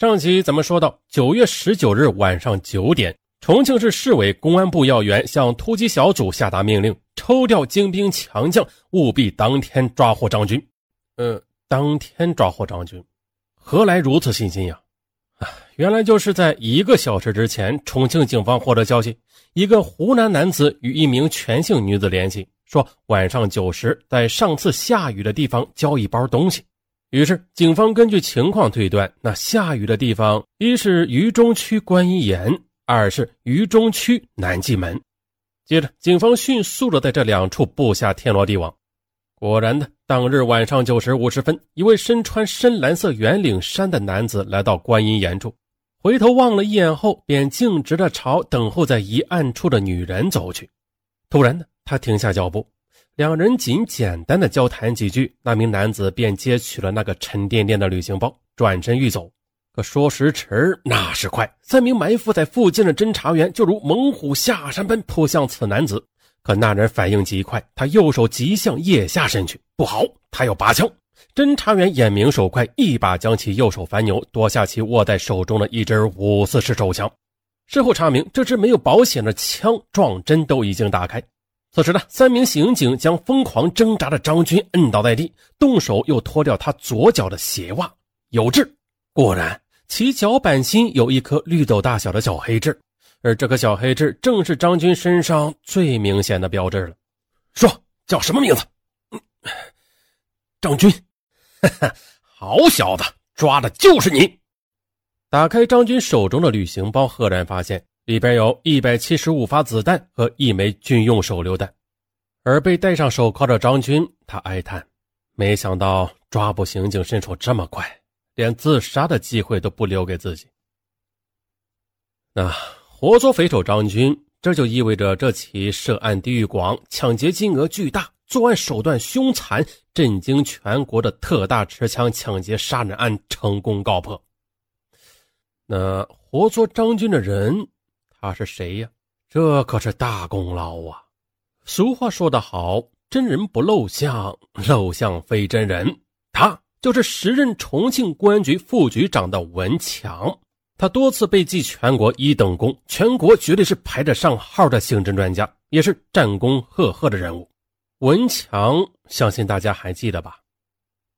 上集咱们说到，九月十九日晚上九点，重庆市市委公安部要员向突击小组下达命令，抽调精兵强将，务必当天抓获张军。呃，当天抓获张军，何来如此信心呀？啊，原来就是在一个小时之前，重庆警方获得消息，一个湖南男子与一名全姓女子联系，说晚上九时在上次下雨的地方交一包东西。于是，警方根据情况推断，那下雨的地方一是渝中区观音岩，二是渝中区南纪门。接着，警方迅速的在这两处布下天罗地网。果然的，当日晚上九时五十分，一位身穿深蓝色圆领衫的男子来到观音岩处，回头望了一眼后，便径直的朝等候在一暗处的女人走去。突然的，他停下脚步。两人仅简单的交谈几句，那名男子便接取了那个沉甸甸的旅行包，转身欲走。可说时迟，那时快，三名埋伏在附近的侦查员就如猛虎下山般扑向此男子。可那人反应极快，他右手急向腋下伸去，不好，他要拔枪。侦查员眼明手快，一把将其右手反扭，夺下其握在手中的一支五四式手枪。事后查明，这支没有保险的枪撞针都已经打开。此时呢，三名刑警将疯狂挣扎的张军摁倒在地，动手又脱掉他左脚的鞋袜，有痣。果然，其脚板心有一颗绿豆大小的小黑痣，而这颗小黑痣正是张军身上最明显的标志了。说叫什么名字？张军。好小子，抓的就是你！打开张军手中的旅行包，赫然发现。里边有一百七十五发子弹和一枚军用手榴弹，而被戴上手铐的张军，他哀叹：没想到抓捕刑警身手这么快，连自杀的机会都不留给自己。那活捉匪首张军，这就意味着这起涉案地域广、抢劫金额巨大、作案手段凶残、震惊全国的特大持枪抢劫杀人案成功告破。那活捉张军的人。他是谁呀？这可是大功劳啊！俗话说得好，真人不露相，露相非真人。他就是时任重庆公安局副局长的文强，他多次被记全国一等功，全国绝对是排得上号的刑侦专家，也是战功赫赫的人物。文强，相信大家还记得吧？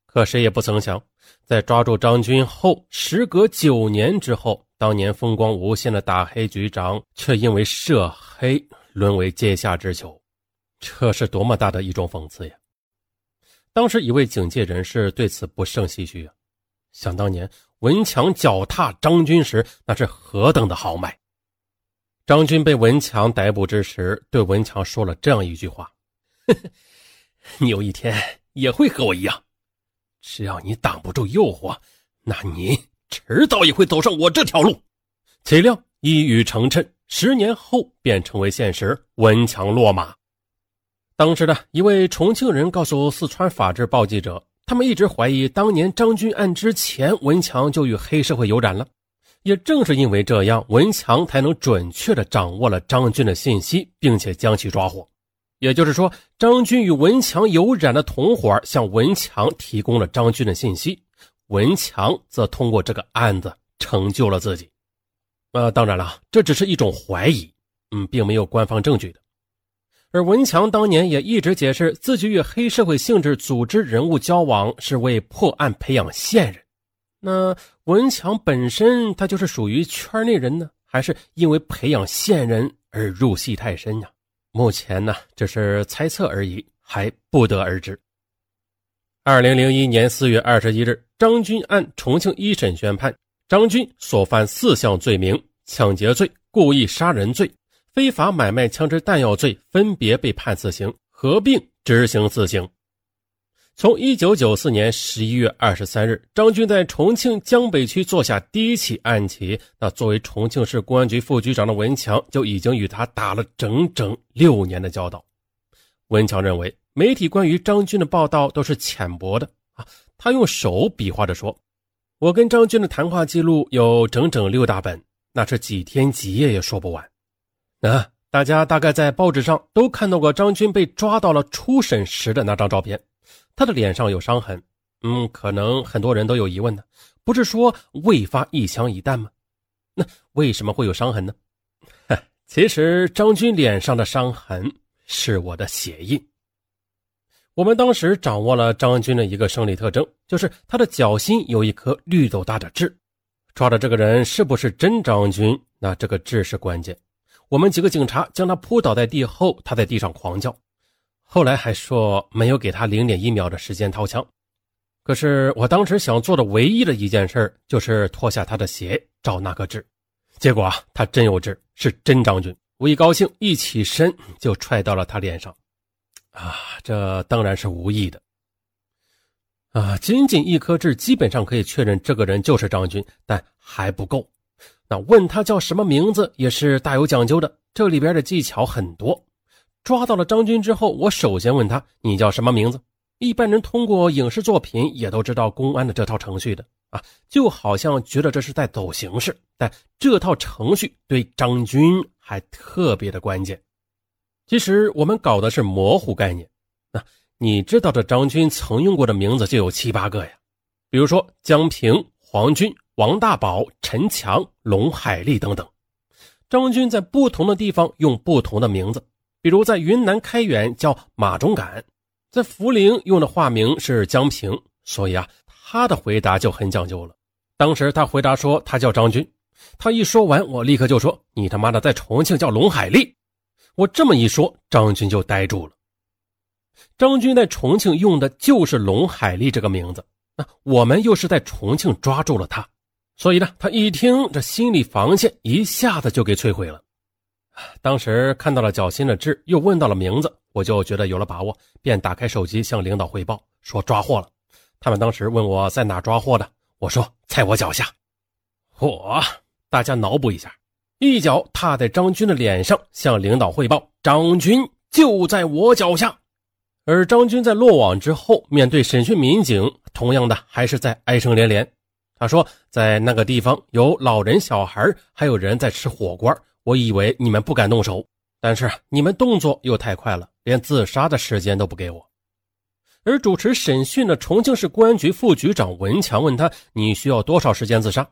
可谁也不曾想，在抓住张军后，时隔九年之后。当年风光无限的大黑局长，却因为涉黑沦为阶下之囚，这是多么大的一种讽刺呀！当时一位警界人士对此不胜唏嘘啊。想当年文强脚踏张军时，那是何等的豪迈！张军被文强逮捕之时，对文强说了这样一句话：“ 你有一天也会和我一样，只要你挡不住诱惑，那你……”迟早也会走上我这条路，岂料一语成谶，十年后便成为现实。文强落马。当时的一位重庆人告诉四川法制报记者，他们一直怀疑当年张军案之前，文强就与黑社会有染了。也正是因为这样，文强才能准确地掌握了张军的信息，并且将其抓获。也就是说，张军与文强有染的同伙向文强提供了张军的信息。文强则通过这个案子成就了自己，呃，当然了，这只是一种怀疑，嗯，并没有官方证据的。而文强当年也一直解释自己与黑社会性质组织人物交往是为破案培养线人。那文强本身他就是属于圈内人呢，还是因为培养线人而入戏太深呀？目前呢，只是猜测而已，还不得而知。二零零一年四月二十一日，张军案重庆一审宣判，张军所犯四项罪名：抢劫罪、故意杀人罪、非法买卖枪支弹药罪，分别被判死刑，合并执行死刑。从一九九四年十一月二十三日，张军在重庆江北区做下第一起案起，那作为重庆市公安局副局长的文强就已经与他打了整整六年的交道。文强认为。媒体关于张军的报道都是浅薄的啊！他用手比划着说：“我跟张军的谈话记录有整整六大本，那是几天几夜也说不完。”啊，大家大概在报纸上都看到过张军被抓到了初审时的那张照片，他的脸上有伤痕。嗯，可能很多人都有疑问呢：不是说未发一枪一弹吗？那为什么会有伤痕呢？其实张军脸上的伤痕是我的血印。我们当时掌握了张军的一个生理特征，就是他的脚心有一颗绿豆大的痣。抓的这个人是不是真张军？那这个痣是关键。我们几个警察将他扑倒在地后，他在地上狂叫，后来还说没有给他零点一秒的时间掏枪。可是我当时想做的唯一的一件事就是脱下他的鞋找那颗痣，结果啊，他真有痣，是真张军。我一高兴，一起身就踹到了他脸上。啊，这当然是无意的。啊，仅仅一颗痣，基本上可以确认这个人就是张军，但还不够。那问他叫什么名字，也是大有讲究的。这里边的技巧很多。抓到了张军之后，我首先问他：“你叫什么名字？”一般人通过影视作品也都知道公安的这套程序的啊，就好像觉得这是在走形式，但这套程序对张军还特别的关键。其实我们搞的是模糊概念，那你知道这张军曾用过的名字就有七八个呀，比如说江平、黄军、王大宝、陈强、龙海丽等等。张军在不同的地方用不同的名字，比如在云南开远叫马忠敢，在涪陵用的化名是江平，所以啊，他的回答就很讲究了。当时他回答说他叫张军，他一说完，我立刻就说你他妈的在重庆叫龙海丽。我这么一说，张军就呆住了。张军在重庆用的就是龙海丽这个名字，那我们又是在重庆抓住了他，所以呢，他一听这心理防线一下子就给摧毁了。当时看到了脚心的痣，又问到了名字，我就觉得有了把握，便打开手机向领导汇报说抓获了。他们当时问我在哪抓获的，我说在我脚下。嚯，大家脑补一下。一脚踏在张军的脸上，向领导汇报：“张军就在我脚下。”而张军在落网之后，面对审讯民警，同样的还是在哀声连连。他说：“在那个地方有老人、小孩，还有人在吃火锅。我以为你们不敢动手，但是你们动作又太快了，连自杀的时间都不给我。”而主持审讯的重庆市公安局副局长文强问他：“你需要多少时间自杀？”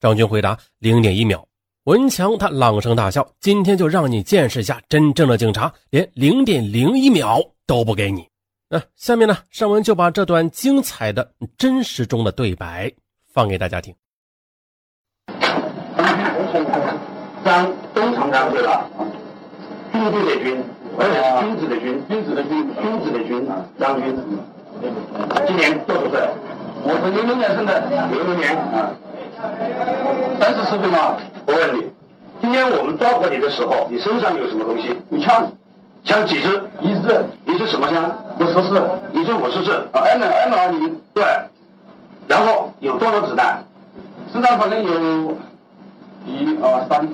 张军回答：“零点一秒。”文强他朗声大笑：“今天就让你见识一下真正的警察，连零点零一秒都不给你。”那下面呢，尚文就把这段精彩的真实中的对白放给大家听。张东厂长对了，军队的军，而君子的君，君子的君，君子的君，张军。今年多少岁？我是零零年生的，六六年啊，三十四岁吗？我问你，今天我们抓获你的时候，你身上有什么东西？你枪，枪几支？一支。你是什么枪？五十四。你是五十四。啊，M M 二零。对。然后有多少子弹？身上可能有一二三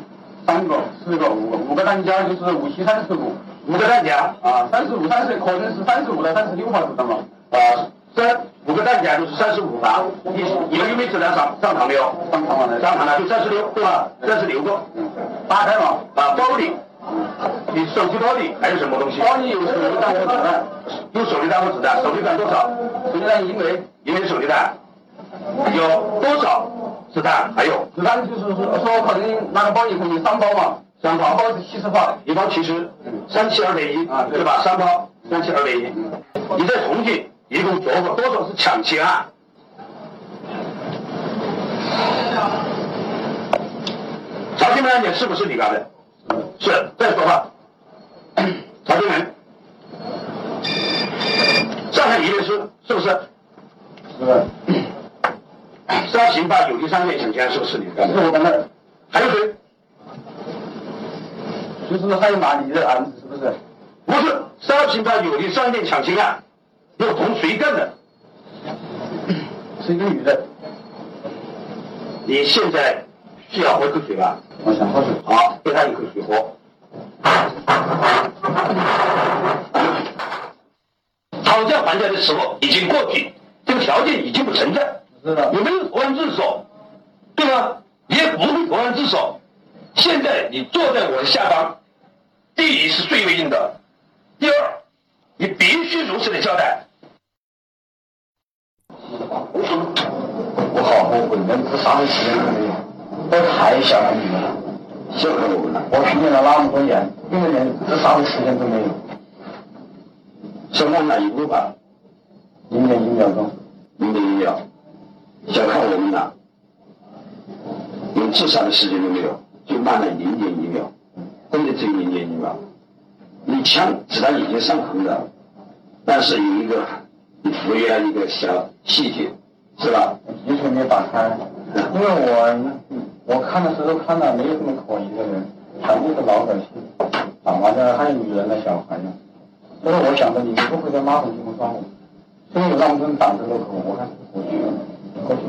三个、四个、五个，五个弹夹就是五七三十五。五个弹夹啊，三十五、三十，可能是三十五到三十六发子弹嘛。啊，三五个弹夹就是三十五发。你你们有没有子弹上上膛没有？上膛了，上膛了，就三十六，对吧？三十六个。打开了啊，包里，你手机包里还有什么东西？包里有手榴弹和子弹。有手榴弹和子弹，手榴弹多少？手榴弹一枚，一枚手榴弹。有多少子弹？还有子弹就是说说可能那个包里可能三包嘛，三包，包是七十发，一包七十，三七二等一啊，对吧？三包，三七二等一。你在重庆一共做过多少次抢劫案？曹金门案件是不是你干的？是。再说话。曹金门，上海一律师是不是？是。三刑八有第三件抢劫案是不是你干的？是我干的。还有谁？就是还有哪里的案子是不是？不是，三刑八有第三件抢劫案，又同谁干的？是一个女的。你现在需要喝口水吧？我想喝水。好，给他一口水喝。讨价还价的时候已经过去，这个条件已经不存在。是的。有没有投案自首？对吧？也不会投案自首。现在你坐在我的下方，第一是最为硬的，第二，你必须如实的交代。我好后悔，连自杀的时间都没有。我太小看你们了，小看我们了。我训练了那么多年，你们连自杀的时间都没有。先往下一步吧，零点一秒钟，零点一秒，小看我们了，连自杀的时间都没有，就慢了零点一秒，真的只有零点一秒。你枪子弹已经上膛了，但是有一个你忽略了一个小细节，是吧？完全没打开，因为我我看的时候看到没有这么可疑的人，全部是老百姓，打完了还有女人的小孩呢。所以我想着你们不会在那种情况抓我，所以让我们挡着路口，我看我去了，过去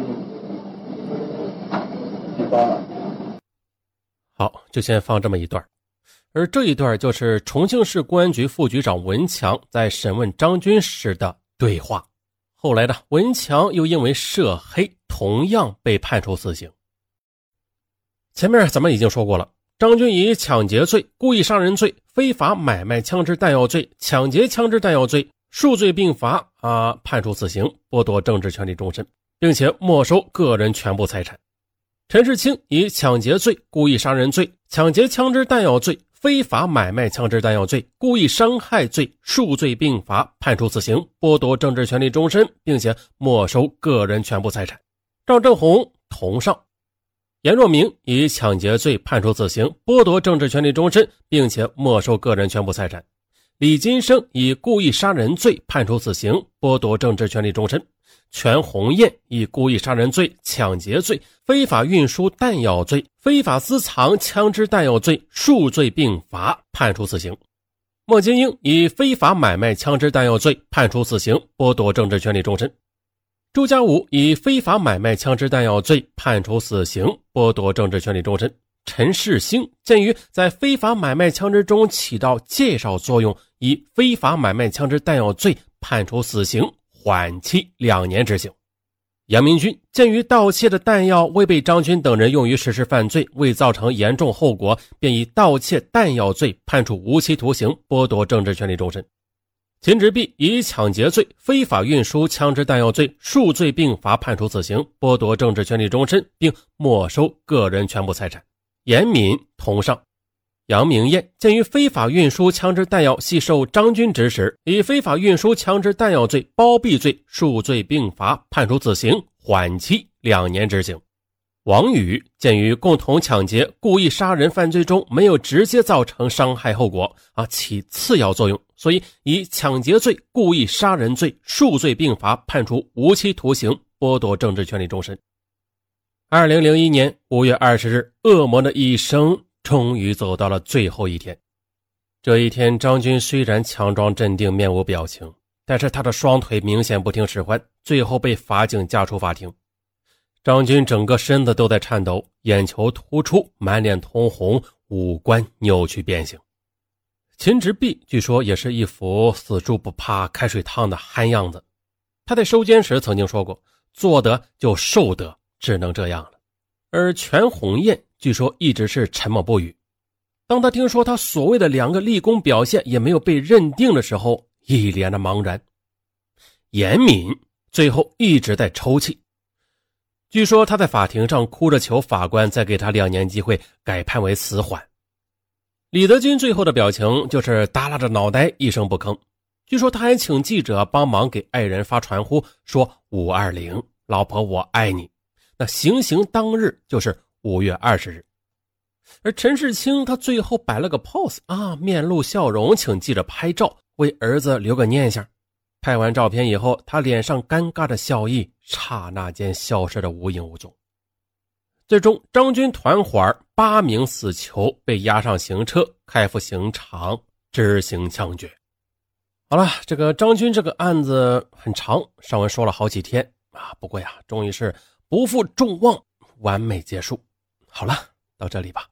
就就抓了。好，就先放这么一段。而这一段就是重庆市公安局副局长文强在审问张军时的对话。后来呢，文强又因为涉黑，同样被判处死刑。前面咱们已经说过了，张军以抢劫罪、故意杀人罪、非法买卖枪支弹药罪、抢劫枪支弹药罪数罪并罚啊，判处死刑，剥夺政治权利终身，并且没收个人全部财产。陈世清以抢劫罪、故意杀人罪、抢劫枪支弹药罪。非法买卖枪支弹药罪、故意伤害罪数罪并罚，判处死刑，剥夺政治权利终身，并且没收个人全部财产。赵正红同上。严若明以抢劫罪判处死刑，剥夺政治权利终身，并且没收个人全部财产。李金生以故意杀人罪判处死刑，剥夺政治权利终身。全红艳以故意杀人罪、抢劫罪、非法运输弹药罪、非法私藏枪支弹药罪数罪并罚，判处死刑。莫金英以非法买卖枪支弹药罪判处死刑，剥夺政治权利终身。周家武以非法买卖枪支弹药罪判处死刑，剥夺政治权利终身。陈世兴鉴于在非法买卖枪支中起到介绍作用，以非法买卖枪支弹药罪判处死刑。缓期两年执行。杨明军鉴于盗窃的弹药未被张军等人用于实施犯罪，未造成严重后果，便以盗窃弹药罪判处无期徒刑，剥夺政治权利终身。秦直弼以抢劫罪、非法运输枪支弹药罪数罪并罚，判处死刑，剥夺政治权利终身，并没收个人全部财产。严敏同上。杨明艳鉴于非法运输枪支弹药系受张军指使，以非法运输枪支弹药罪、包庇罪数罪并罚，判处死刑，缓期两年执行。王宇鉴于共同抢劫、故意杀人犯罪中没有直接造成伤害后果啊，起次要作用，所以以抢劫罪、故意杀人罪数罪并罚，判处无期徒刑，剥夺政治权利终身。二零零一年五月二十日，恶魔的一生。终于走到了最后一天。这一天，张军虽然强装镇定，面无表情，但是他的双腿明显不听使唤，最后被法警架出法庭。张军整个身子都在颤抖，眼球突出，满脸通红，五官扭曲变形。秦直弼据说也是一副死猪不怕开水烫的憨样子。他在收监时曾经说过：“做得就受得，只能这样了。”而全红艳。据说一直是沉默不语。当他听说他所谓的两个立功表现也没有被认定的时候，一脸的茫然。严敏最后一直在抽泣。据说他在法庭上哭着求法官再给他两年机会，改判为死缓。李德军最后的表情就是耷拉着脑袋一声不吭。据说他还请记者帮忙给爱人发传呼，说五二零，老婆我爱你。那行刑当日就是。五月二十日，而陈世清他最后摆了个 pose 啊，面露笑容，请记者拍照，为儿子留个念想。拍完照片以后，他脸上尴尬的笑意刹那间消失的无影无踪。最终，张军团伙八名死囚被押上刑车，开赴刑场执行枪决。好了，这个张军这个案子很长，上文说了好几天啊，不过呀，终于是不负众望，完美结束。好了，到这里吧。